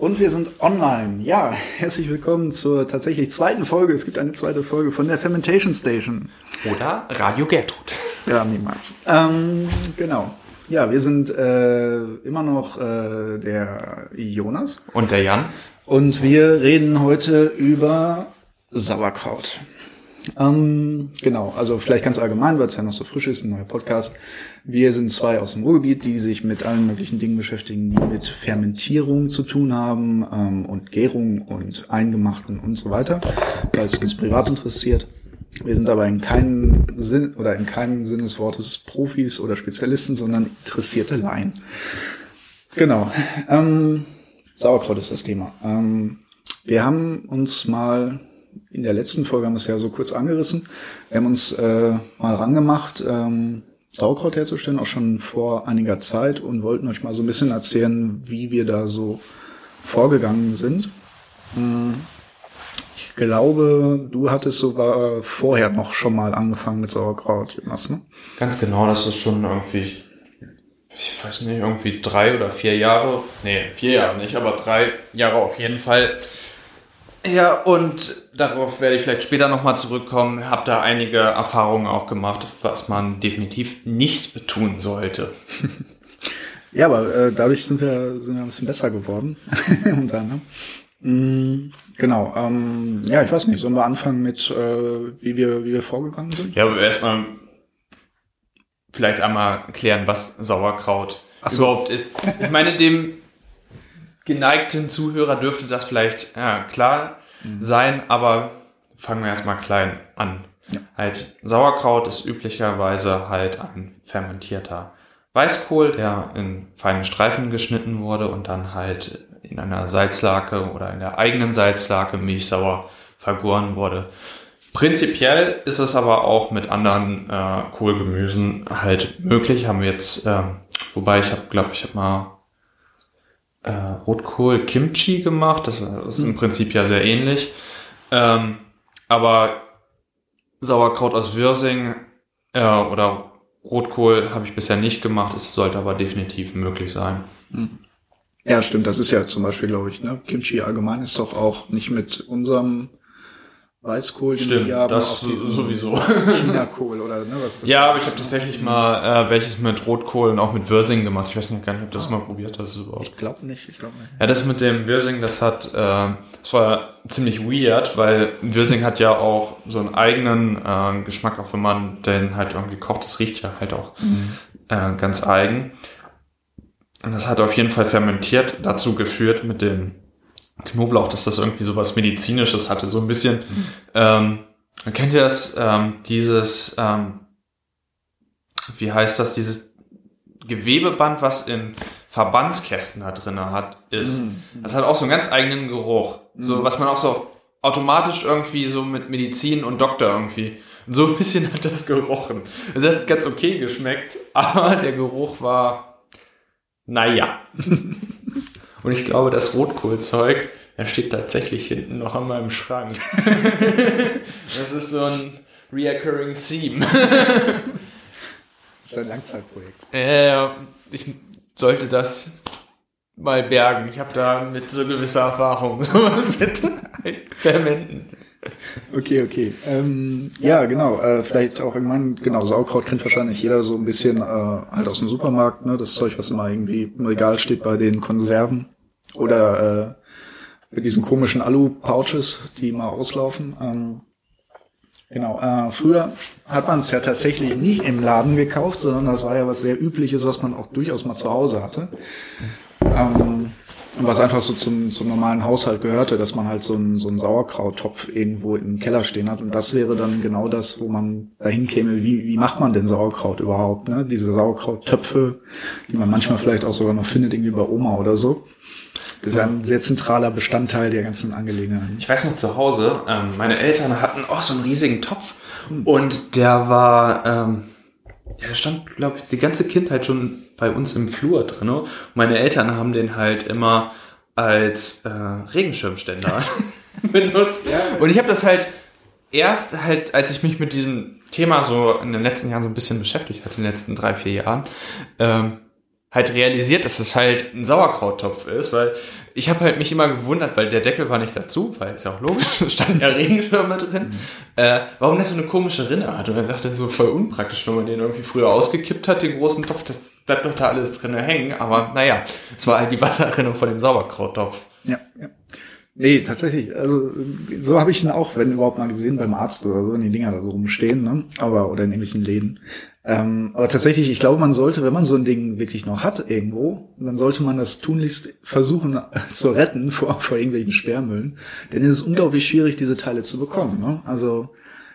Und wir sind online. Ja, herzlich willkommen zur tatsächlich zweiten Folge. Es gibt eine zweite Folge von der Fermentation Station. Oder Radio Gertrud. Ja, niemals. Ähm, genau. Ja, wir sind äh, immer noch äh, der Jonas. Und der Jan. Und wir reden heute über Sauerkraut. Ähm, genau, also vielleicht ganz allgemein, weil es ja noch so frisch ist, ein neuer Podcast. Wir sind zwei aus dem Ruhrgebiet, die sich mit allen möglichen Dingen beschäftigen, die mit Fermentierung zu tun haben ähm, und Gärung und Eingemachten und so weiter, weil es uns privat interessiert. Wir sind aber in keinem Sinn oder in keinem Sinn des Wortes Profis oder Spezialisten, sondern interessierte Laien. Genau. Ähm, Sauerkraut ist das Thema. Ähm, wir haben uns mal in der letzten Folge haben wir es ja so kurz angerissen. Wir haben uns äh, mal rangemacht, ähm, Sauerkraut herzustellen, auch schon vor einiger Zeit und wollten euch mal so ein bisschen erzählen, wie wir da so vorgegangen sind. Hm, ich glaube, du hattest sogar vorher noch schon mal angefangen mit Sauerkraut, Jonas, ne? Ganz genau, das ist schon irgendwie, ich weiß nicht, irgendwie drei oder vier Jahre, nee, vier Jahre nicht, aber drei Jahre auf jeden Fall ja, und darauf werde ich vielleicht später nochmal zurückkommen. Habe da einige Erfahrungen auch gemacht, was man definitiv nicht tun sollte. Ja, aber äh, dadurch sind wir, sind wir ein bisschen besser geworden. unter anderem. Mm, genau. Ähm, ja, ich weiß nicht. Sollen wir anfangen mit, äh, wie, wir, wie wir vorgegangen sind? Ja, aber erstmal vielleicht einmal klären, was Sauerkraut so. überhaupt ist. Ich meine, dem geneigten Zuhörer dürfte das vielleicht ja, klar mhm. sein, aber fangen wir erstmal klein an. Ja. Halt, Sauerkraut ist üblicherweise halt ein fermentierter Weißkohl, der in feinen Streifen geschnitten wurde und dann halt in einer Salzlake oder in der eigenen Salzlake milchsauer vergoren wurde. Prinzipiell ist es aber auch mit anderen äh, Kohlgemüsen halt möglich. Haben wir jetzt, äh, wobei ich habe, glaube ich, habe mal äh, Rotkohl Kimchi gemacht. Das ist im Prinzip ja sehr ähnlich. Ähm, aber Sauerkraut aus Würsing äh, oder Rotkohl habe ich bisher nicht gemacht. Es sollte aber definitiv möglich sein. Hm. Ja, stimmt. Das ist ja zum Beispiel, glaube ich, ne? Kimchi allgemein ist doch auch nicht mit unserem Weißkohl, den Stimmt, wir das sowieso. Chinakohl oder ne, was das Ja, aber ich habe tatsächlich mal äh, welches mit Rotkohl und auch mit Würsing gemacht. Ich weiß nicht gar nicht, ob du das ah. mal probiert hast überhaupt. Ich glaube nicht, ich glaube nicht. Ja, das mit dem Würsing, das hat, äh, das war ziemlich weird, weil Würsing hat ja auch so einen eigenen äh, Geschmack, auch wenn man den halt irgendwie kocht. Das riecht ja halt auch mhm. äh, ganz eigen. Und das hat auf jeden Fall fermentiert dazu geführt mit dem Knoblauch, dass das irgendwie so was Medizinisches hatte, so ein bisschen. Mhm. Ähm, kennt ihr das, ähm, dieses, ähm, wie heißt das, dieses Gewebeband, was in Verbandskästen da drin hat, ist. Mhm. Das hat auch so einen ganz eigenen Geruch. Mhm. So, was man auch so automatisch irgendwie so mit Medizin und Doktor irgendwie. so ein bisschen hat das gerochen. Es hat ganz okay geschmeckt, aber der Geruch war, naja. Und ich glaube, das Rotkohlzeug, das steht tatsächlich hinten noch an meinem Schrank. das ist so ein reoccurring Theme. das ist ein Langzeitprojekt. Äh, ich sollte das mal bergen. Ich habe da mit so gewisser Erfahrung sowas mit Fermenten. Okay, okay. Ähm, ja, genau. Äh, vielleicht auch irgendwann, genau, Sauerkraut kennt wahrscheinlich jeder so ein bisschen äh, halt aus dem Supermarkt, ne? Das Zeug, was immer irgendwie im Regal steht bei den Konserven. Oder äh, mit diesen komischen Alu-Pouches, die mal auslaufen. Ähm, genau. Äh, früher hat man es ja tatsächlich nicht im Laden gekauft, sondern das war ja was sehr Übliches, was man auch durchaus mal zu Hause hatte. Ähm, was einfach so zum, zum normalen Haushalt gehörte, dass man halt so einen, so einen Sauerkrauttopf irgendwo im Keller stehen hat. Und das wäre dann genau das, wo man dahin käme, wie, wie macht man denn Sauerkraut überhaupt? Ne? Diese Sauerkrauttöpfe, die man manchmal vielleicht auch sogar noch findet, irgendwie bei Oma oder so. Das ist ja ein sehr zentraler Bestandteil der ganzen Angelegenheiten. Ich weiß noch zu Hause, ähm, meine Eltern hatten auch so einen riesigen Topf hm. und der war, ähm, ja, der stand, glaube ich, die ganze Kindheit schon bei uns im Flur drin. Und meine Eltern haben den halt immer als äh, Regenschirmständer benutzt. Ja, und ich habe das halt erst halt, als ich mich mit diesem Thema so in den letzten Jahren so ein bisschen beschäftigt hatte, in den letzten drei, vier Jahren, ähm, halt realisiert, dass es halt ein Sauerkrauttopf ist, weil ich habe halt mich immer gewundert, weil der Deckel war nicht dazu, weil ist ja auch logisch, stand ja Regenschirme drin, mhm. äh, warum der so eine komische Rinne hat. Und dann dachte ich so voll unpraktisch, wenn man den irgendwie früher ausgekippt hat, den großen Topf, das bleibt doch da alles drin hängen. Aber naja, es war halt die Wasserrinne von dem Sauerkrauttopf. Ja, ja. Nee, tatsächlich. Also so habe ich ihn auch, wenn überhaupt mal gesehen beim Arzt oder so, wenn die Dinger da so rumstehen, ne? Aber oder in irgendwelchen Läden. Ähm, aber tatsächlich, ich glaube, man sollte, wenn man so ein Ding wirklich noch hat irgendwo, dann sollte man das tunlichst versuchen zu retten vor, vor irgendwelchen Sperrmüllen. Denn es ist unglaublich schwierig, diese Teile zu bekommen. Ne? Also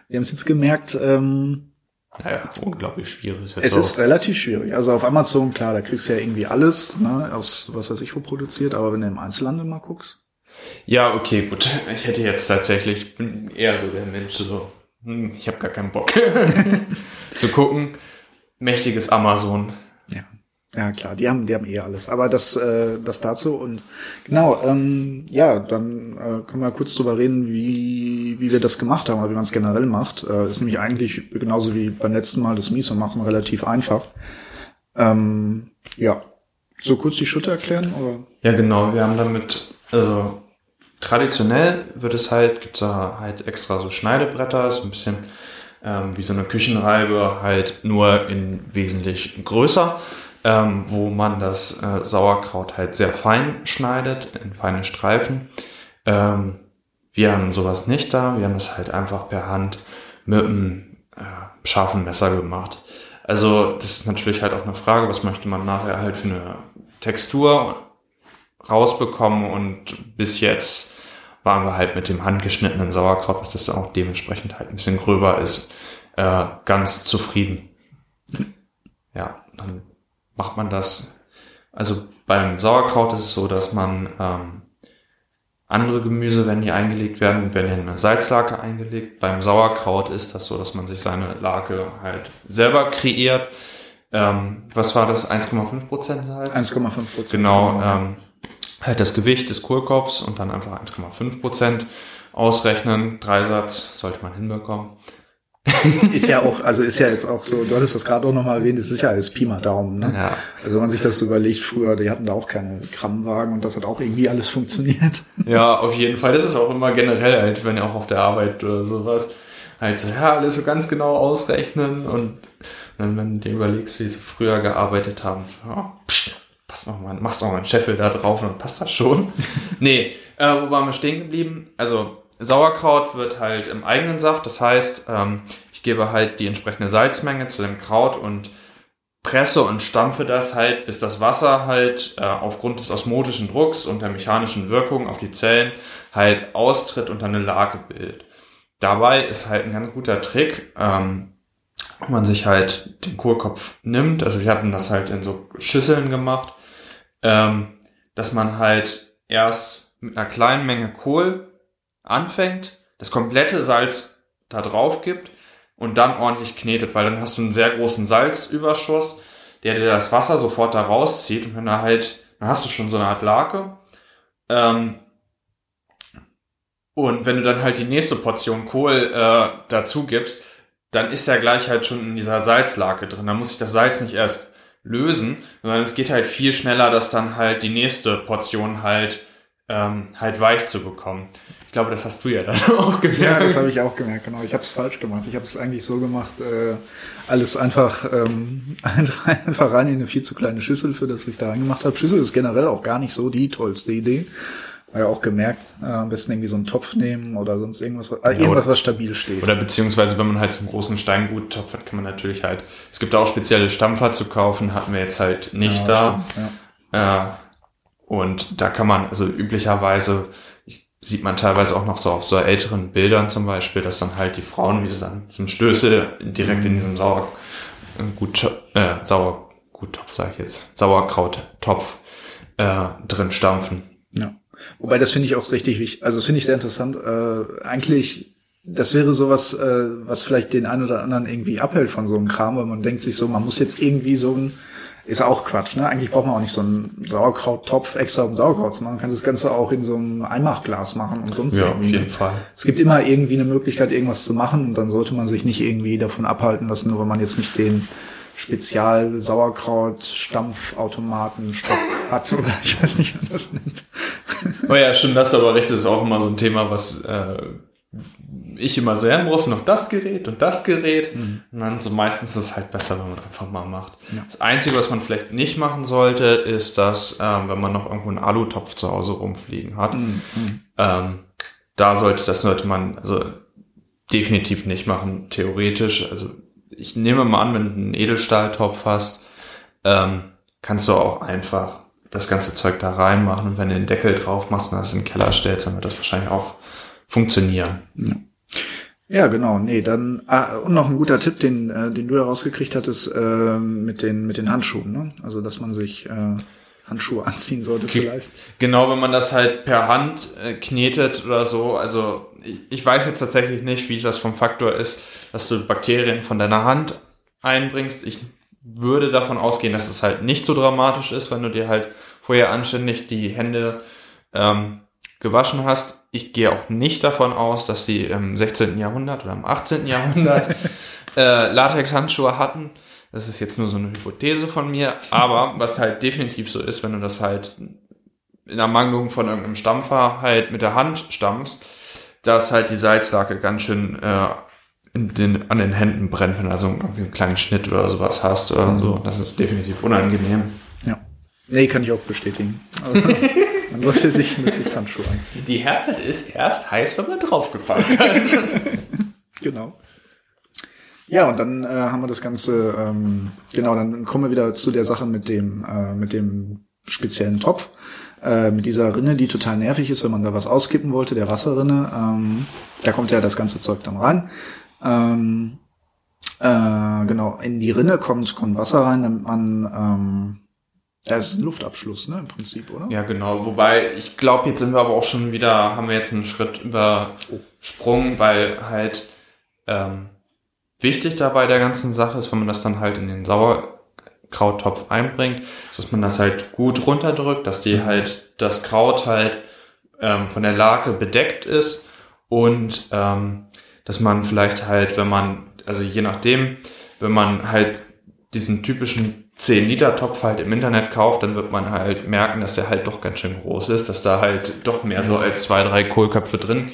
wir haben es jetzt gemerkt, ähm, naja, unglaublich schwierig. Es ist relativ schwierig. Also auf Amazon, klar, da kriegst du ja irgendwie alles, ne, aus was weiß ich wo produziert, aber wenn du im Einzelhandel mal guckst. Ja, okay, gut. Ich hätte jetzt tatsächlich, ich bin eher so der Mensch, so, hm, ich habe gar keinen Bock zu gucken. Mächtiges Amazon. Ja. Ja, klar, die haben, die haben eh alles. Aber das, äh, das dazu und genau, ähm, ja, dann äh, können wir kurz drüber reden, wie, wie wir das gemacht haben oder wie man es generell macht. Äh, ist nämlich eigentlich genauso wie beim letzten Mal das Miso machen relativ einfach. Ähm, ja, so kurz die Schütte erklären oder? Ja, genau. Wir haben damit, also traditionell wird es halt, gibt's da halt extra so Schneidebretter, ist ein bisschen ähm, wie so eine Küchenreibe, halt nur in wesentlich größer, ähm, wo man das äh, Sauerkraut halt sehr fein schneidet, in feine Streifen. Ähm, wir haben sowas nicht da, wir haben es halt einfach per Hand mit einem äh, scharfen Messer gemacht. Also das ist natürlich halt auch eine Frage, was möchte man nachher halt für eine Textur rausbekommen und bis jetzt waren wir halt mit dem handgeschnittenen Sauerkraut, was das auch dementsprechend halt ein bisschen gröber ist, äh, ganz zufrieden. Ja, dann macht man das. Also beim Sauerkraut ist es so, dass man ähm, andere Gemüse, wenn die eingelegt werden, werden in eine Salzlake eingelegt. Beim Sauerkraut ist das so, dass man sich seine Lake halt selber kreiert. Ähm, was war das? 1,5% Salz? 1,5%. Genau. genau ähm, halt das Gewicht des Kohlkopfs und dann einfach 1,5 Prozent ausrechnen. Dreisatz sollte man hinbekommen. ist ja auch, also ist ja jetzt auch so, du hattest das gerade auch nochmal erwähnt, ist sicher alles Pi mal Daumen, ne? Ja. Also wenn man sich das so überlegt, früher, die hatten da auch keine Grammwagen und das hat auch irgendwie alles funktioniert. Ja, auf jeden Fall. Das ist auch immer generell halt, wenn ja auch auf der Arbeit oder sowas, halt so, ja, alles so ganz genau ausrechnen und dann, wenn du dir überlegst, wie sie früher gearbeitet haben, so, oh, pst, passt noch mal, machst noch mal einen Scheffel da drauf und dann passt das schon. nee, äh, wo waren wir stehen geblieben? Also Sauerkraut wird halt im eigenen Saft, das heißt, ähm, ich gebe halt die entsprechende Salzmenge zu dem Kraut und presse und stampfe das halt, bis das Wasser halt äh, aufgrund des osmotischen Drucks und der mechanischen Wirkung auf die Zellen halt austritt und dann eine Lage bildet. Dabei ist halt ein ganz guter Trick, ähm, man sich halt den Kohlkopf nimmt. Also wir hatten das halt in so Schüsseln gemacht ähm, dass man halt erst mit einer kleinen Menge Kohl anfängt, das komplette Salz da drauf gibt und dann ordentlich knetet, weil dann hast du einen sehr großen Salzüberschuss, der dir das Wasser sofort da rauszieht und wenn er halt, dann hast du schon so eine Art Lake. Ähm, und wenn du dann halt die nächste Portion Kohl äh, dazu gibst, dann ist er gleich halt schon in dieser Salzlake drin. Dann muss ich das Salz nicht erst lösen, sondern es geht halt viel schneller, das dann halt die nächste Portion halt ähm, halt weich zu bekommen. Ich glaube, das hast du ja dann auch gemerkt. Ja, das habe ich auch gemerkt, genau. Ich habe es falsch gemacht. Ich habe es eigentlich so gemacht, äh, alles einfach, ähm, einfach rein in eine viel zu kleine Schüssel, für das ich da reingemacht habe. Schüssel ist generell auch gar nicht so die tollste Idee ja auch gemerkt, äh, am besten irgendwie so einen Topf nehmen oder sonst irgendwas, äh, irgendwas, oder, was stabil steht. Oder beziehungsweise, wenn man halt so einen großen Steingut-Topf hat, kann man natürlich halt, es gibt auch spezielle Stampfer zu kaufen, hatten wir jetzt halt nicht ja, da. Stimmt, ja. äh, und da kann man, also üblicherweise sieht man teilweise auch noch so auf so älteren Bildern zum Beispiel, dass dann halt die Frauen, wie sie dann zum Stöße direkt mhm. in diesem Sauer, gut, äh, Sauerguttopf, sage ich jetzt, Sauerkrauttopf äh, drin stampfen. Ja. Wobei das finde ich auch richtig wichtig. Also das finde ich sehr interessant. Äh, eigentlich, das wäre sowas, äh, was vielleicht den einen oder anderen irgendwie abhält von so einem Kram, weil man denkt sich so, man muss jetzt irgendwie so ein, ist auch Quatsch, ne? Eigentlich braucht man auch nicht so einen Sauerkrauttopf extra um Sauerkraut zu machen. Man kann das Ganze auch in so einem Einmachglas machen und sonst ja, irgendwie. auf jeden Fall. Es gibt immer irgendwie eine Möglichkeit, irgendwas zu machen und dann sollte man sich nicht irgendwie davon abhalten lassen, nur wenn man jetzt nicht den Spezial-Sauerkraut, Stampfautomaten, Stock hat oder ich weiß nicht, wie man das nennt. Oh ja, stimmt, das ist aber recht, das ist auch immer so ein Thema, was äh, ich immer so, ja, brauchst du noch das Gerät und das Gerät. Mhm. Und dann so meistens ist es halt besser, wenn man einfach mal macht. Ja. Das Einzige, was man vielleicht nicht machen sollte, ist, dass, ähm, wenn man noch irgendwo einen Alutopf zu Hause rumfliegen hat, mhm. ähm, da sollte, das sollte man, also definitiv nicht machen, theoretisch. Also ich nehme mal an, wenn du einen Edelstahltopf hast, ähm, kannst du auch einfach das ganze Zeug da reinmachen und wenn du den Deckel drauf machst und das in den Keller stellst, dann wird das wahrscheinlich auch funktionieren. Ja. Ja, genau. Nee, dann ah, und noch ein guter Tipp, den äh, den du ja rausgekriegt hattest äh, mit den mit den Handschuhen, ne? Also, dass man sich äh, Handschuhe anziehen sollte vielleicht. Genau, wenn man das halt per Hand äh, knetet oder so. Also, ich, ich weiß jetzt tatsächlich nicht, wie das vom Faktor ist, dass du Bakterien von deiner Hand einbringst. Ich würde davon ausgehen, dass es halt nicht so dramatisch ist, wenn du dir halt vorher anständig die Hände ähm, gewaschen hast. Ich gehe auch nicht davon aus, dass sie im 16. Jahrhundert oder im 18. Jahrhundert äh, Latex-Handschuhe hatten. Das ist jetzt nur so eine Hypothese von mir. Aber was halt definitiv so ist, wenn du das halt in Ermangelung von irgendeinem Stampfer halt mit der Hand stampfst, dass halt die Salzlake ganz schön äh, in den, an den Händen brennt, wenn du also einen kleinen Schnitt oder sowas hast oder mhm. so. Das ist definitiv unangenehm. Ja. Nee, kann ich auch bestätigen. Man sollte sich mit Distanzschuhe anziehen. Die Herdplatte ist erst heiß, wenn man draufgefasst hat. genau. Ja, und dann äh, haben wir das Ganze, ähm, genau, dann kommen wir wieder zu der Sache mit dem, äh, mit dem speziellen Topf, äh, mit dieser Rinne, die total nervig ist, wenn man da was auskippen wollte, der Wasserrinne. Ähm, da kommt ja das ganze Zeug dann rein. Ähm, äh, genau, in die Rinne kommt, kommt Wasser rein, damit man ähm, das ist ein Luftabschluss, ne, im Prinzip, oder? Ja, genau. Wobei, ich glaube, jetzt sind wir aber auch schon wieder, haben wir jetzt einen Schritt übersprungen, weil halt ähm, wichtig dabei der ganzen Sache ist, wenn man das dann halt in den Sauerkrauttopf einbringt, dass man das halt gut runterdrückt, dass die halt, das Kraut halt ähm, von der Lake bedeckt ist und ähm, dass man vielleicht halt, wenn man, also je nachdem, wenn man halt diesen typischen 10 Liter Topf halt im Internet kauft, dann wird man halt merken, dass der halt doch ganz schön groß ist, dass da halt doch mehr so als zwei, drei Kohlköpfe drin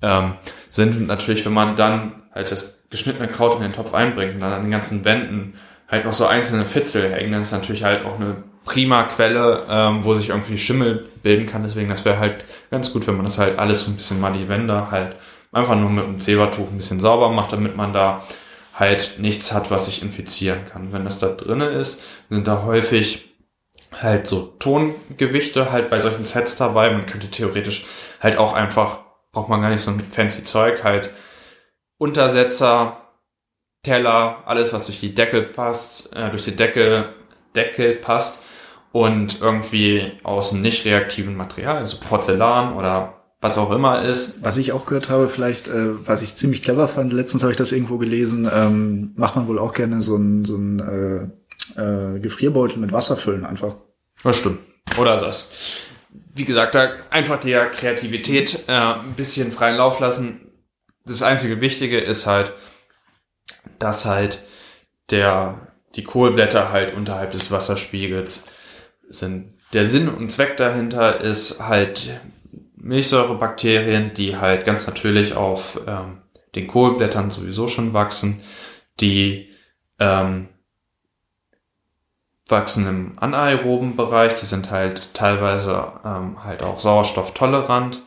ähm, sind. Und natürlich, wenn man dann halt das geschnittene Kraut in den Topf einbringt und dann an den ganzen Wänden halt noch so einzelne Fitzel hängen, dann ist natürlich halt auch eine prima Quelle, ähm, wo sich irgendwie Schimmel bilden kann. Deswegen, das wäre halt ganz gut, wenn man das halt alles so ein bisschen mal die Wände halt einfach nur mit einem Zebertuch ein bisschen sauber macht, damit man da halt nichts hat, was sich infizieren kann. Wenn das da drinne ist, sind da häufig halt so Tongewichte halt bei solchen Sets dabei. Man könnte theoretisch halt auch einfach, braucht man gar nicht so ein fancy Zeug, halt Untersetzer, Teller, alles was durch die Deckel passt, äh, durch die Deckel, Deckel passt und irgendwie aus einem nicht reaktiven Material, also Porzellan oder was auch immer ist. Was ich auch gehört habe, vielleicht, äh, was ich ziemlich clever fand, letztens habe ich das irgendwo gelesen, ähm, macht man wohl auch gerne so ein, so ein äh, äh, Gefrierbeutel mit Wasser füllen einfach. Das stimmt. Oder das. Wie gesagt, da einfach der Kreativität äh, ein bisschen freien Lauf lassen. Das einzige Wichtige ist halt, dass halt der, die Kohlblätter halt unterhalb des Wasserspiegels sind. Der Sinn und Zweck dahinter ist halt Milchsäurebakterien, die halt ganz natürlich auf ähm, den Kohlblättern sowieso schon wachsen, die ähm, wachsen im anaeroben Bereich, die sind halt teilweise ähm, halt auch sauerstofftolerant,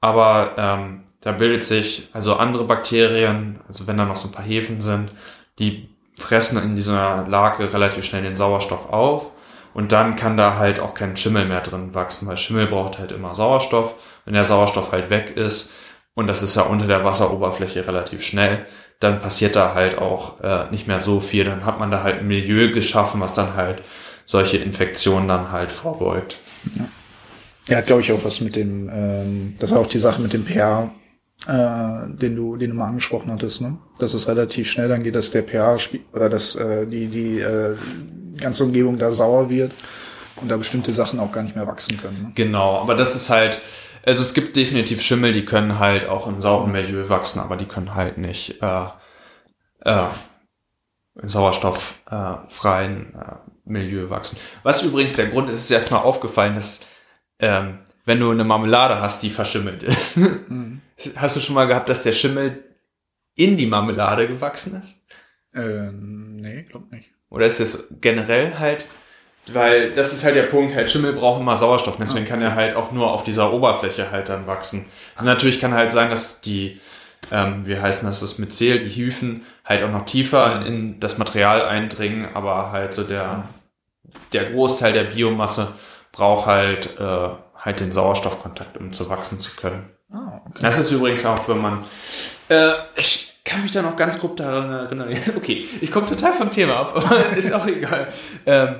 aber ähm, da bildet sich also andere Bakterien, also wenn da noch so ein paar Hefen sind, die fressen in dieser Lage relativ schnell den Sauerstoff auf und dann kann da halt auch kein Schimmel mehr drin wachsen, weil Schimmel braucht halt immer Sauerstoff. Wenn der Sauerstoff halt weg ist, und das ist ja unter der Wasseroberfläche relativ schnell, dann passiert da halt auch äh, nicht mehr so viel. Dann hat man da halt ein Milieu geschaffen, was dann halt solche Infektionen dann halt vorbeugt. Ja, ja glaube ich auch was mit dem, ähm, das war auch die Sache mit dem pH, äh, den du, den du mal angesprochen hattest, ne? Dass es relativ schnell dann geht, dass der pH oder dass äh, die die äh, ganze Umgebung da sauer wird und da bestimmte Sachen auch gar nicht mehr wachsen können. Ne? Genau, aber das ist halt, also es gibt definitiv Schimmel, die können halt auch im sauren Milieu wachsen, aber die können halt nicht äh, äh, sauerstofffreien äh, Milieu wachsen. Was übrigens der Grund ist, ist erstmal aufgefallen, dass ähm, wenn du eine Marmelade hast, die verschimmelt ist. Mhm. Hast du schon mal gehabt, dass der Schimmel in die Marmelade gewachsen ist? Ähm, nee, glaub nicht. Oder ist es generell halt, weil das ist halt der Punkt, halt Schimmel braucht immer Sauerstoff, deswegen okay. kann er halt auch nur auf dieser Oberfläche halt dann wachsen. Also natürlich kann halt sein, dass die, ähm, wie heißen das, das Myzel, die Hyphen halt auch noch tiefer in das Material eindringen, aber halt so der, der Großteil der Biomasse braucht halt, äh, halt den Sauerstoffkontakt, um zu wachsen zu können. Oh, okay. Das ist übrigens auch, wenn man, äh, ich kann mich da noch ganz grob daran erinnern. Okay, ich komme total vom Thema ab, aber ist auch egal. Ähm,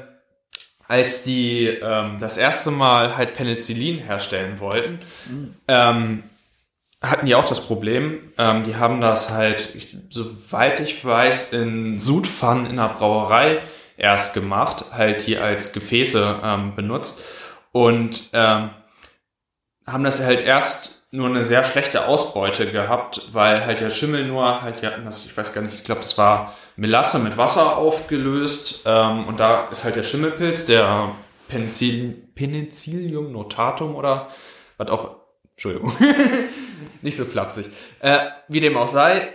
als die ähm, das erste Mal halt Penicillin herstellen wollten, mhm. ähm, hatten die auch das Problem. Ähm, die haben das halt, ich, soweit ich weiß, in Sudpfannen in der Brauerei erst gemacht, halt die als Gefäße ähm, benutzt und ähm, haben das halt erst nur eine sehr schlechte Ausbeute gehabt, weil halt der Schimmel nur halt, hatten das, ich weiß gar nicht, ich glaube, das war Melasse mit Wasser aufgelöst ähm, und da ist halt der Schimmelpilz, der Penicillium notatum oder was auch, Entschuldigung, nicht so flapsig. Äh, wie dem auch sei,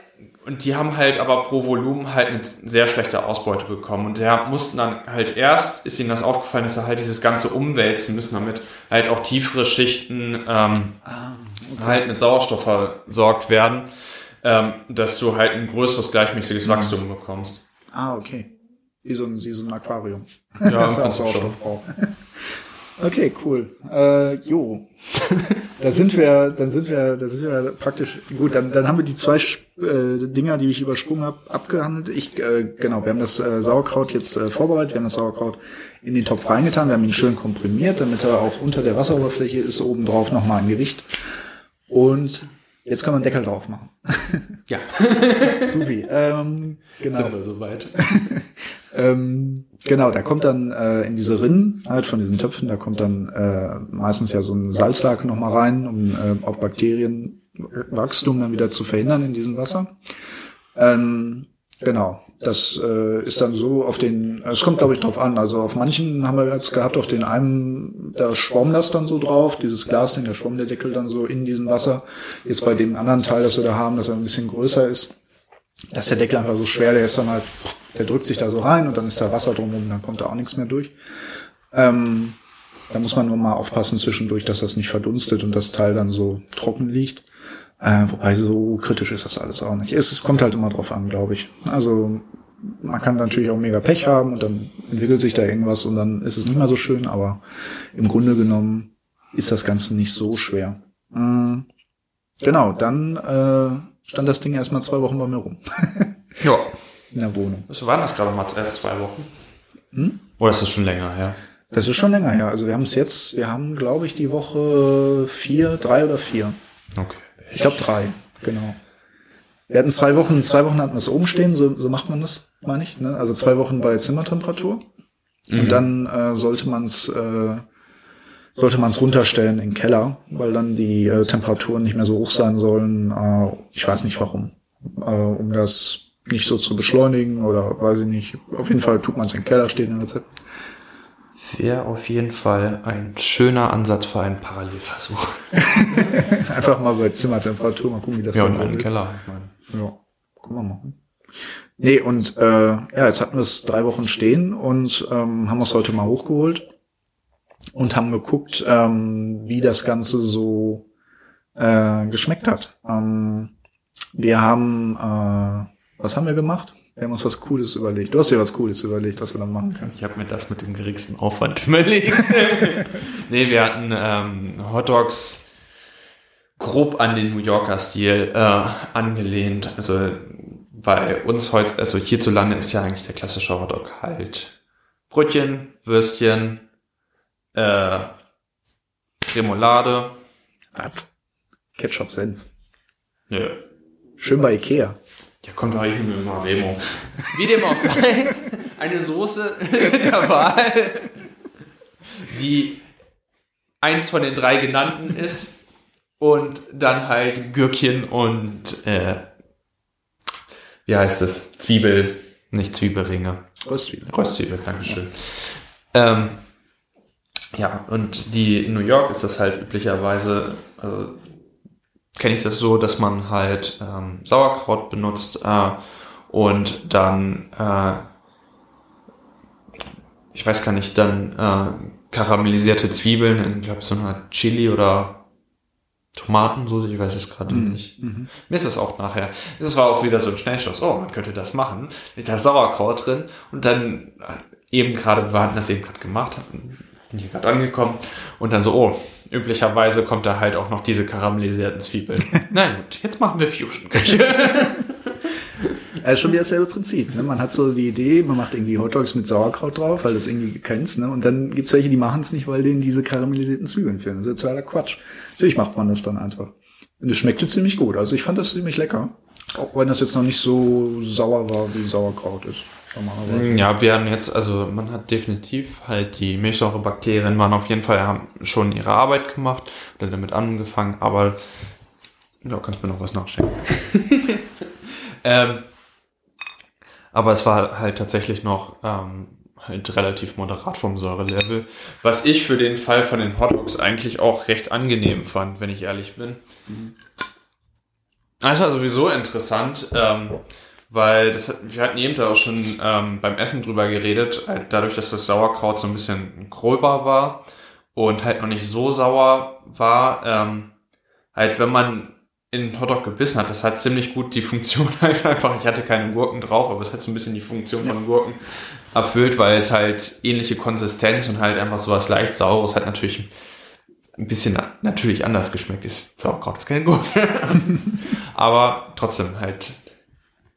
und die haben halt aber pro Volumen halt eine sehr schlechte Ausbeute bekommen. Und der mussten dann halt erst, ist ihnen das aufgefallen, dass er halt dieses ganze Umwälzen müssen damit halt auch tiefere Schichten ähm, ah. Halt mit Sauerstoff versorgt werden, ähm, dass du halt ein größeres gleichmäßiges mhm. Wachstum bekommst. Ah, okay. Wie so ein, wie so ein Aquarium. Ja, das auch Sauerstoff braucht. Okay, cool. Äh, jo. da sind wir, dann sind wir, da sind wir praktisch gut. Dann, dann haben wir die zwei äh, Dinger, die ich übersprungen habe, abgehandelt. Ich, äh, genau, wir haben das äh, Sauerkraut jetzt äh, vorbereitet. Wir haben das Sauerkraut in den Topf reingetan. Wir haben ihn schön komprimiert, damit er auch unter der Wasseroberfläche ist. Obendrauf nochmal ein Gewicht. Und jetzt wir einen Deckel drauf machen. ja. Supi. Ähm, genau. Sind wir soweit. ähm, Genau, da kommt dann äh, in diese Rinnen halt von diesen Töpfen, da kommt dann äh, meistens ja so ein Salzlake nochmal rein, um äh, auch Bakterienwachstum dann wieder zu verhindern in diesem Wasser. Ähm, genau, das äh, ist dann so auf den, es kommt glaube ich drauf an, also auf manchen haben wir jetzt gehabt, auf den einen, da schwamm das dann so drauf, dieses Glas, den der schwamm der Deckel dann so in diesem Wasser. Jetzt bei dem anderen Teil, das wir da haben, dass er ein bisschen größer ist, dass der Deckel einfach so schwer, der ist dann halt der drückt sich da so rein und dann ist da Wasser drumherum, dann kommt da auch nichts mehr durch. Ähm, da muss man nur mal aufpassen zwischendurch, dass das nicht verdunstet und das Teil dann so trocken liegt. Äh, wobei so kritisch ist das alles auch nicht. Es, es kommt halt immer drauf an, glaube ich. Also man kann natürlich auch mega Pech haben und dann entwickelt sich da irgendwas und dann ist es nicht mehr so schön, aber im Grunde genommen ist das Ganze nicht so schwer. Äh, genau, dann äh, stand das Ding erstmal zwei Wochen bei mir rum. ja in der Wohnung. Was waren das gerade mal erst zwei Wochen? Hm? Oder ist das schon länger her? Das ist schon länger her. Also wir haben es jetzt, wir haben, glaube ich, die Woche vier, drei oder vier. Okay. Ich glaube drei, genau. Wir hatten zwei Wochen, zwei Wochen hatten wir es oben stehen, so, so macht man das, meine ich. Ne? Also zwei Wochen bei Zimmertemperatur. Mhm. Und dann äh, sollte man es äh, sollte man es runterstellen in den Keller, weil dann die äh, Temperaturen nicht mehr so hoch sein sollen. Äh, ich weiß nicht warum. Äh, um das nicht so zu beschleunigen oder weiß ich nicht. Auf jeden Fall tut man es in den Keller stehen im Rezept. Wäre auf jeden Fall ein schöner Ansatz für einen Parallelversuch. Einfach mal bei Zimmertemperatur mal gucken, wie das ja, dann so ist. Keller, ich meine. Ja, können wir machen. Nee, und äh, ja, jetzt hatten wir es drei Wochen stehen und ähm, haben es heute mal hochgeholt und haben geguckt, ähm, wie das Ganze so äh, geschmeckt hat. Ähm, wir haben äh, was haben wir gemacht? Wir haben uns was Cooles überlegt. Du hast dir was Cooles überlegt, was wir dann machen können. Ich habe mir das mit dem geringsten Aufwand überlegt. nee, wir hatten ähm, Hot Dogs grob an den New Yorker Stil äh, angelehnt. Also bei uns heute, also hierzulande ist ja eigentlich der klassische Hotdog halt Brötchen, Würstchen, äh, Remoulade. Was? Ketchup, Senf. Nö. Schön bei Ikea. Ja, kommt mit einer Remo. Wie dem auch sei, eine Soße der Wahl, die eins von den drei genannten ist und dann halt Gürkchen und äh, wie heißt es? Zwiebel, Nicht Zwiebelringe. Röstzwiebeln. Röstzwiebel, Dankeschön. Ähm, ja, und die in New York ist das halt üblicherweise, also kenne ich das so, dass man halt ähm, Sauerkraut benutzt äh, und dann, äh, ich weiß gar nicht, dann äh, karamellisierte Zwiebeln in, glaube so einer Chili oder Tomatensauce, ich weiß es gerade Mhm. nicht. Mir ist es auch nachher. Es war auch wieder so ein Schnellschuss. Oh, man könnte das machen. Mit da Sauerkraut drin. Und dann äh, eben gerade, wir hatten das eben gerade gemacht, hatten, bin hier gerade angekommen. Und dann so, oh, üblicherweise kommt da halt auch noch diese karamellisierten Zwiebeln. Na gut, jetzt machen wir Fusion-Küche. Also schon wieder dasselbe Prinzip. Ne? Man hat so die Idee, man macht irgendwie Hotdogs mit Sauerkraut drauf, weil das irgendwie gekennst. Ne? Und dann gibt's welche, die machen es nicht, weil denen diese karamellisierten Zwiebeln fehlen. Das ist totaler Quatsch. Natürlich macht man das dann einfach. Und es schmeckte ziemlich gut. Also ich fand das ziemlich lecker. Auch wenn das jetzt noch nicht so sauer war, wie Sauerkraut ist. Normalerweise. Ja, wir haben jetzt, also man hat definitiv halt die Milchsäurebakterien waren auf jeden Fall, haben schon ihre Arbeit gemacht oder damit angefangen, aber ja, kannst mir noch was nachstellen. ähm, aber es war halt tatsächlich noch ähm, halt relativ moderat vom Säurelevel, was ich für den Fall von den Hotdogs eigentlich auch recht angenehm fand, wenn ich ehrlich bin. Das war sowieso interessant, ähm, weil das, wir hatten eben da auch schon ähm, beim Essen drüber geredet, halt dadurch, dass das Sauerkraut so ein bisschen gröber war und halt noch nicht so sauer war, ähm, halt wenn man in den Hotdog gebissen hat, das hat ziemlich gut die Funktion halt einfach, ich hatte keine Gurken drauf, aber es hat so ein bisschen die Funktion von Gurken erfüllt, weil es halt ähnliche Konsistenz und halt einfach sowas leicht saures hat natürlich ein bisschen natürlich anders geschmeckt ist. Sauerkraut ist keine Gurke. aber trotzdem halt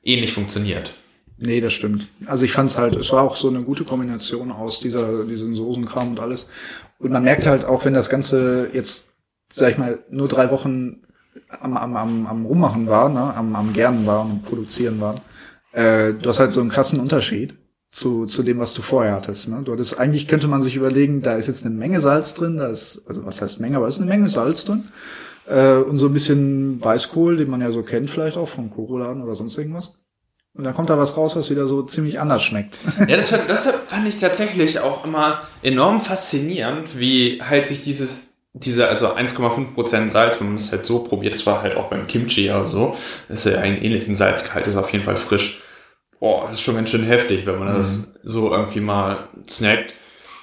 ähnlich funktioniert. Nee, das stimmt. Also ich fand's halt, es war auch so eine gute Kombination aus dieser, diesen Soßenkram und alles. Und man merkt halt auch, wenn das Ganze jetzt, sag ich mal, nur drei Wochen am, am, am, am Rummachen war, ne, am, am Gernen war und Produzieren war, äh, du hast halt so einen krassen Unterschied zu, zu dem, was du vorher hattest. Ne? Du hattest, eigentlich könnte man sich überlegen, da ist jetzt eine Menge Salz drin, da ist, also was heißt Menge, aber es ist eine Menge Salz drin. Äh, und so ein bisschen Weißkohl, den man ja so kennt, vielleicht auch vom Koroladen oder sonst irgendwas. Und dann kommt da was raus, was wieder so ziemlich anders schmeckt. Ja, das, fand- das fand ich tatsächlich auch immer enorm faszinierend, wie halt sich dieses, diese, also 1,5% Salz, wenn man das halt so probiert, das war halt auch beim Kimchi ja so, ist ja einen ähnlichen Salzgehalt, ist auf jeden Fall frisch. Boah, das ist schon ganz schön heftig, wenn man das so irgendwie mal snackt.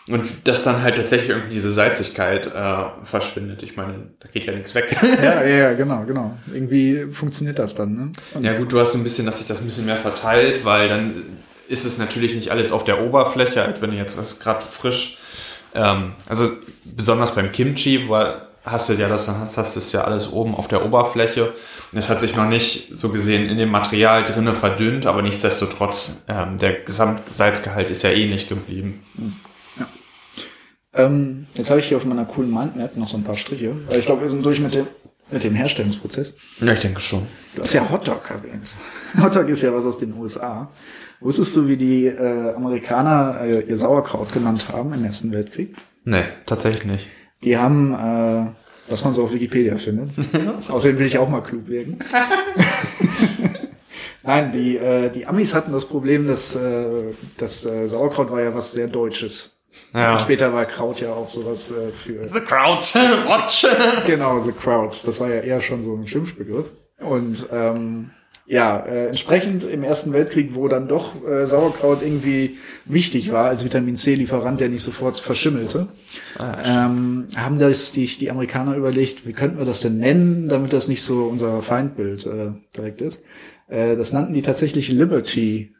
Und dass dann halt tatsächlich irgendwie diese Salzigkeit äh, verschwindet. Ich meine, da geht ja nichts weg. ja, ja, genau, genau. Irgendwie funktioniert das dann, ne? Und Ja gut, du hast so ein bisschen, dass sich das ein bisschen mehr verteilt, weil dann ist es natürlich nicht alles auf der Oberfläche, als wenn du jetzt das gerade frisch, ähm, also besonders beim Kimchi, weil hast du ja das, dann hast, hast du es ja alles oben auf der Oberfläche. Und Es hat sich noch nicht so gesehen in dem Material drinne verdünnt, aber nichtsdestotrotz, ähm, der Gesamtsalzgehalt ist ja ähnlich geblieben. Ähm, jetzt habe ich hier auf meiner coolen Mindmap noch so ein paar Striche, weil ich glaube, wir sind durch mit dem, mit dem Herstellungsprozess. Ja, ich denke schon. Du hast ja Hotdog erwähnt. Hotdog ist ja was aus den USA. Wusstest du, wie die äh, Amerikaner äh, ihr Sauerkraut genannt haben im Ersten Weltkrieg? Nee, tatsächlich nicht. Die haben, äh, was man so auf Wikipedia findet. Außerdem will ich auch mal klug werden. Nein, die, äh, die Amis hatten das Problem, dass äh, das äh, Sauerkraut war ja was sehr Deutsches. Ja. Und später war Kraut ja auch sowas äh, für The crowd, watch! Genau, The Crowds. Das war ja eher schon so ein Schimpfbegriff. Und ähm, ja, äh, entsprechend im Ersten Weltkrieg, wo dann doch äh, Sauerkraut irgendwie wichtig war als Vitamin C-Lieferant, der nicht sofort verschimmelte, ähm, haben das die, die Amerikaner überlegt, wie könnten wir das denn nennen, damit das nicht so unser Feindbild äh, direkt ist. Äh, das nannten die tatsächlich Liberty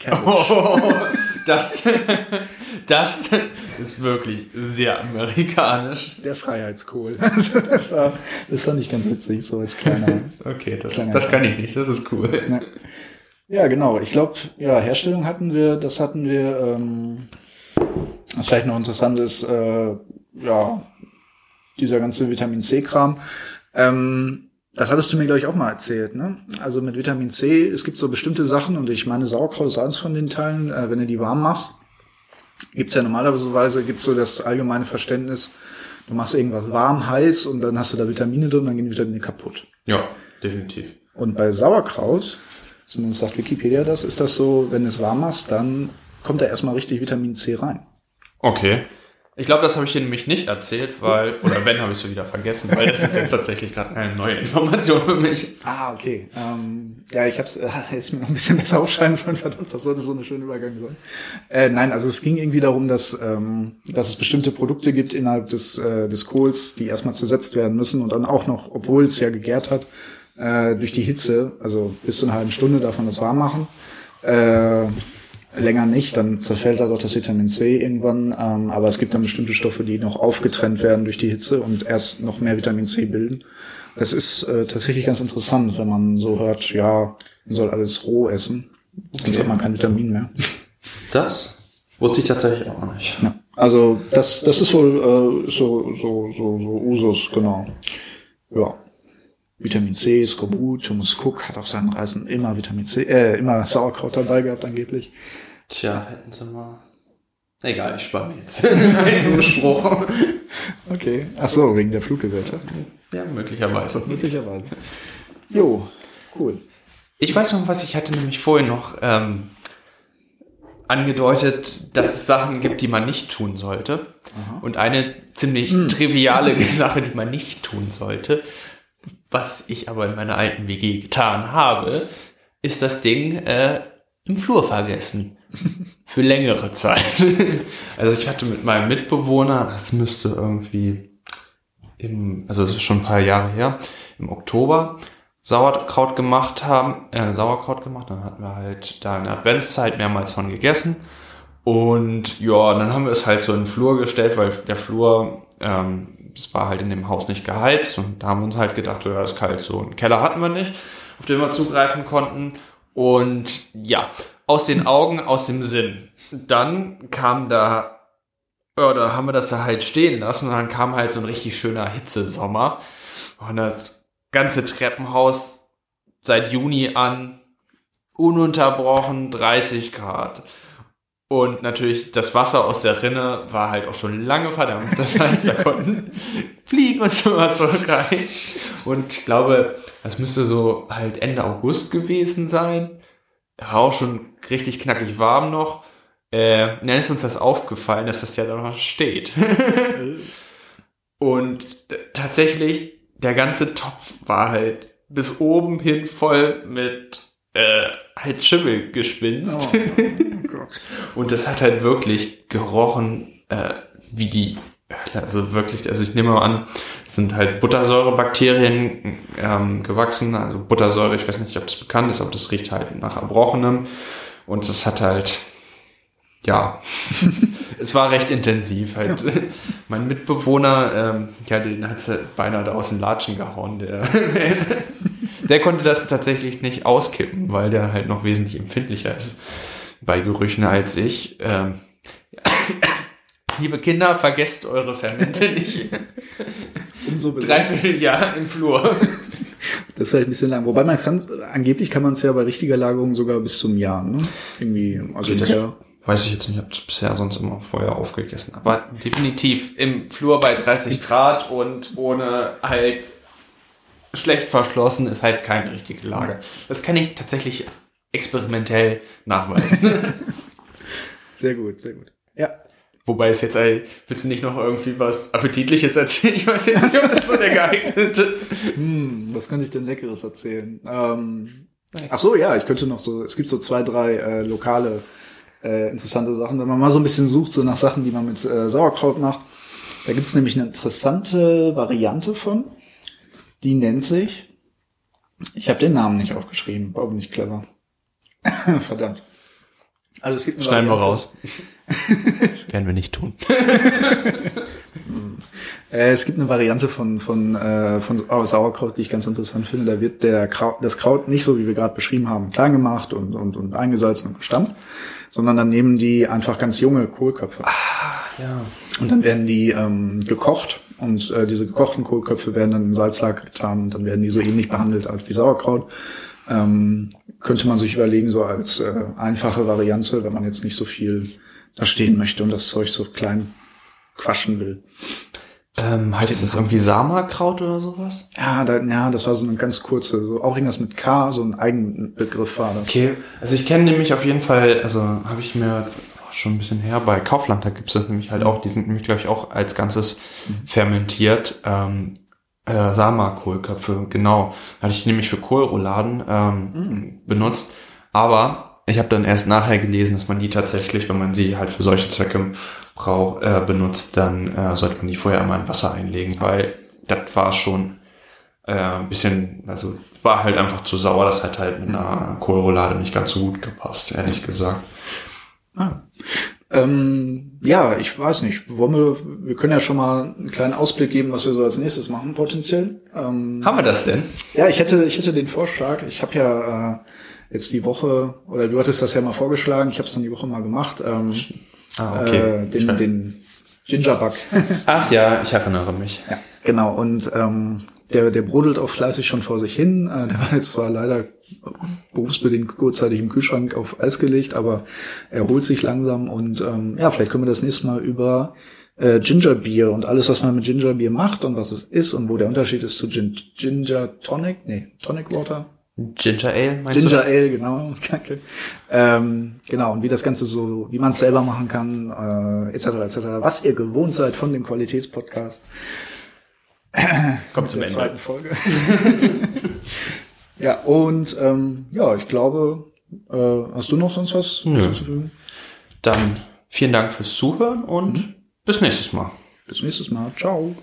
Cabbage. Oh, das, das ist wirklich sehr amerikanisch. Der Freiheitskohl. Das, war, das fand ich ganz witzig, so als kleiner Okay, das, Kleiner das kann ich nicht, das ist cool. Ja, ja genau. Ich glaube, ja, Herstellung hatten wir, das hatten wir, ähm, was vielleicht noch interessant ist, äh, ja, dieser ganze Vitamin C-Kram. Ähm, das hattest du mir, glaube ich, auch mal erzählt, ne? Also mit Vitamin C, es gibt so bestimmte Sachen und ich meine, Sauerkraut ist eins von den Teilen, äh, wenn du die warm machst, gibt's ja normalerweise, gibt's so das allgemeine Verständnis, du machst irgendwas warm, heiß und dann hast du da Vitamine drin, dann gehen die Vitamine kaputt. Ja, definitiv. Und bei Sauerkraut Zumindest sagt Wikipedia das. Ist das so, wenn du es warm machst, dann kommt da erstmal richtig Vitamin C rein. Okay. Ich glaube, das habe ich dir nämlich nicht erzählt, weil, oder wenn, habe ich es wieder vergessen, weil das ist jetzt tatsächlich gerade eine neue Information für mich. Ah, okay. Ähm, ja, ich habe es äh, jetzt mir noch ein bisschen besser aufschreiben sollen, verdammt, das sollte so eine schöne Übergang sein. Äh, nein, also es ging irgendwie darum, dass, ähm, dass es bestimmte Produkte gibt innerhalb des, äh, des Kohls, die erstmal zersetzt werden müssen und dann auch noch, obwohl es ja gegärt hat, äh, durch die Hitze, also bis zu einer halben Stunde davon das warm machen. Äh, länger nicht, dann zerfällt da doch das Vitamin C irgendwann. Ähm, aber es gibt dann bestimmte Stoffe, die noch aufgetrennt werden durch die Hitze und erst noch mehr Vitamin C bilden. Das ist äh, tatsächlich ganz interessant, wenn man so hört, ja, man soll alles roh essen, okay. sonst hat man kein Vitamin mehr. Das wusste ich tatsächlich auch nicht. Ja. Also das, das ist wohl äh, so, so, so, so Usus, genau. Ja. Vitamin C, Skorbut, Thomas Cook hat auf seinen Reisen immer Vitamin C, äh, immer Sauerkraut dabei gehabt angeblich. Tja, hätten sie mal. Egal, ich spare mir jetzt einen Spruch. Okay. Ach so, wegen der Fluggesellschaft. Ja, möglicherweise. Möglicherweise. Jo, cool. Ich weiß noch was, ich hatte nämlich vorhin noch ähm, angedeutet, dass es Sachen gibt, die man nicht tun sollte. Aha. Und eine ziemlich hm. triviale Sache, die man nicht tun sollte, was ich aber in meiner alten WG getan habe, ist das Ding äh, im Flur vergessen. Für längere Zeit. also ich hatte mit meinem Mitbewohner, das müsste irgendwie im, also das ist schon ein paar Jahre her, im Oktober Sauerkraut gemacht haben, äh, Sauerkraut gemacht, dann hatten wir halt da in der Adventszeit mehrmals von gegessen. Und ja, dann haben wir es halt so in den Flur gestellt, weil der Flur ähm, es war halt in dem Haus nicht geheizt und da haben wir uns halt gedacht, ja, ist kalt, so einen Keller hatten wir nicht, auf den wir zugreifen konnten. Und ja, aus den Augen, aus dem Sinn. Dann kam da, ja, da haben wir das da halt stehen lassen und dann kam halt so ein richtig schöner Hitzesommer. Und das ganze Treppenhaus seit Juni an ununterbrochen 30 Grad. Und natürlich das Wasser aus der Rinne war halt auch schon lange verdammt. Das heißt, da konnten Fliegen und sowas so rein. Und ich glaube, das müsste so halt Ende August gewesen sein. Auch schon richtig knackig warm noch. Äh, dann ist uns das aufgefallen, dass das ja da noch steht. und tatsächlich, der ganze Topf war halt bis oben hin voll mit äh, halt Schimmelgespinst. Oh, oh und das hat halt wirklich gerochen äh, wie die also wirklich, also ich nehme mal an, es sind halt Buttersäurebakterien ähm, gewachsen, also Buttersäure, ich weiß nicht, ob das bekannt ist, aber das riecht halt nach Erbrochenem und es hat halt, ja, es war recht intensiv halt. Ja. Mein Mitbewohner, ähm, ja, den hat sie beinahe da aus den Latschen gehauen, der der konnte das tatsächlich nicht auskippen, weil der halt noch wesentlich empfindlicher ist bei Gerüchen als ich. Ähm, Liebe Kinder, vergesst eure Fermente nicht. Umso Dreiviertel Jahr im Flur. Das ist vielleicht ein bisschen lang. Wobei man kann, angeblich kann man es ja bei richtiger Lagerung sogar bis zum Jahr, ne? Irgendwie, also das weiß ich jetzt nicht, ich habe es bisher sonst immer vorher aufgegessen. Aber definitiv im Flur bei 30 Grad und ohne halt schlecht verschlossen ist halt keine richtige Lage. Das kann ich tatsächlich experimentell nachweisen. sehr gut, sehr gut. Ja. Wobei es jetzt, ey, willst du nicht noch irgendwie was Appetitliches erzählen? Ich weiß jetzt nicht, ob das so der geeignete. Hm, was könnte ich denn Leckeres erzählen? Ähm, ach so, ja, ich könnte noch so, es gibt so zwei, drei äh, lokale äh, interessante Sachen. Wenn man mal so ein bisschen sucht, so nach Sachen, die man mit äh, Sauerkraut macht, da gibt's nämlich eine interessante Variante von. Die nennt sich, ich habe den Namen nicht aufgeschrieben, war nicht clever. Verdammt. Also es gibt eine Schneiden wir raus. Werden wir nicht tun. Äh, es gibt eine Variante von, von, äh, von Sauerkraut, die ich ganz interessant finde. Da wird der Kraut, das Kraut nicht so, wie wir gerade beschrieben haben, klein gemacht und, und, und eingesalzen und gestampft, sondern dann nehmen die einfach ganz junge Kohlköpfe. Ah, ja. Und dann werden die ähm, gekocht und äh, diese gekochten Kohlköpfe werden dann in Salzlager getan und dann werden die so ähnlich behandelt als wie Sauerkraut. Ähm, könnte man sich überlegen, so als äh, einfache Variante, wenn man jetzt nicht so viel da stehen möchte und das Zeug so klein quaschen will. Ähm, heißt das irgendwie Sama-Kraut oder sowas? Ja, da, ja, das war so eine ganz kurze, so auch irgendwas mit K, so ein Eigenbegriff war das. Okay, also ich kenne nämlich auf jeden Fall, also habe ich mir schon ein bisschen her, bei Kaufland, da gibt es nämlich halt auch, die sind nämlich, glaube ich, auch als Ganzes fermentiert. Ähm, äh, Sama-Kohlköpfe, genau. Hatte ich nämlich für Kohlrouladen ähm, benutzt. Aber ich habe dann erst nachher gelesen, dass man die tatsächlich, wenn man sie halt für solche Zwecke brauch, äh, benutzt, dann äh, sollte man die vorher einmal in Wasser einlegen, weil das war schon äh, ein bisschen, also war halt einfach zu sauer, das hat halt mit einer Kohlroulade nicht ganz so gut gepasst, ehrlich gesagt. Ah. Ähm, ja, ich weiß nicht. Wollen wir, wir können ja schon mal einen kleinen Ausblick geben, was wir so als nächstes machen, potenziell. Ähm, Haben wir das denn? ja, ich hätte, ich hätte den Vorschlag. Ich habe ja äh, jetzt die Woche, oder du hattest das ja mal vorgeschlagen, ich habe es dann die Woche mal gemacht, ähm, Ah, äh, den, den Gingerbug. Ach ja, ich erinnere mich. ja, genau. Und ähm, der, der brodelt auch fleißig schon vor sich hin. Äh, der war jetzt zwar leider berufsbedingt kurzzeitig im Kühlschrank auf Eis gelegt, aber er holt sich langsam und ähm, ja, vielleicht können wir das nächste Mal über äh, Gingerbier und alles, was man mit Gingerbier macht und was es ist und wo der Unterschied ist zu Gin Ginger Tonic, nee, Tonic Water. Ginger Ale, meinst Ginger du? Ale, genau, danke. Ähm, genau, und wie das Ganze so, wie man es selber machen kann, äh, etc. etc. Was ihr gewohnt seid von dem Qualitätspodcast. Kommt zum der Ende. zweiten Folge. ja, und ähm, ja, ich glaube, äh, hast du noch sonst was Nö. hinzuzufügen? Dann vielen Dank fürs Zuhören und bis nächstes Mal. Bis nächstes Mal. Ciao.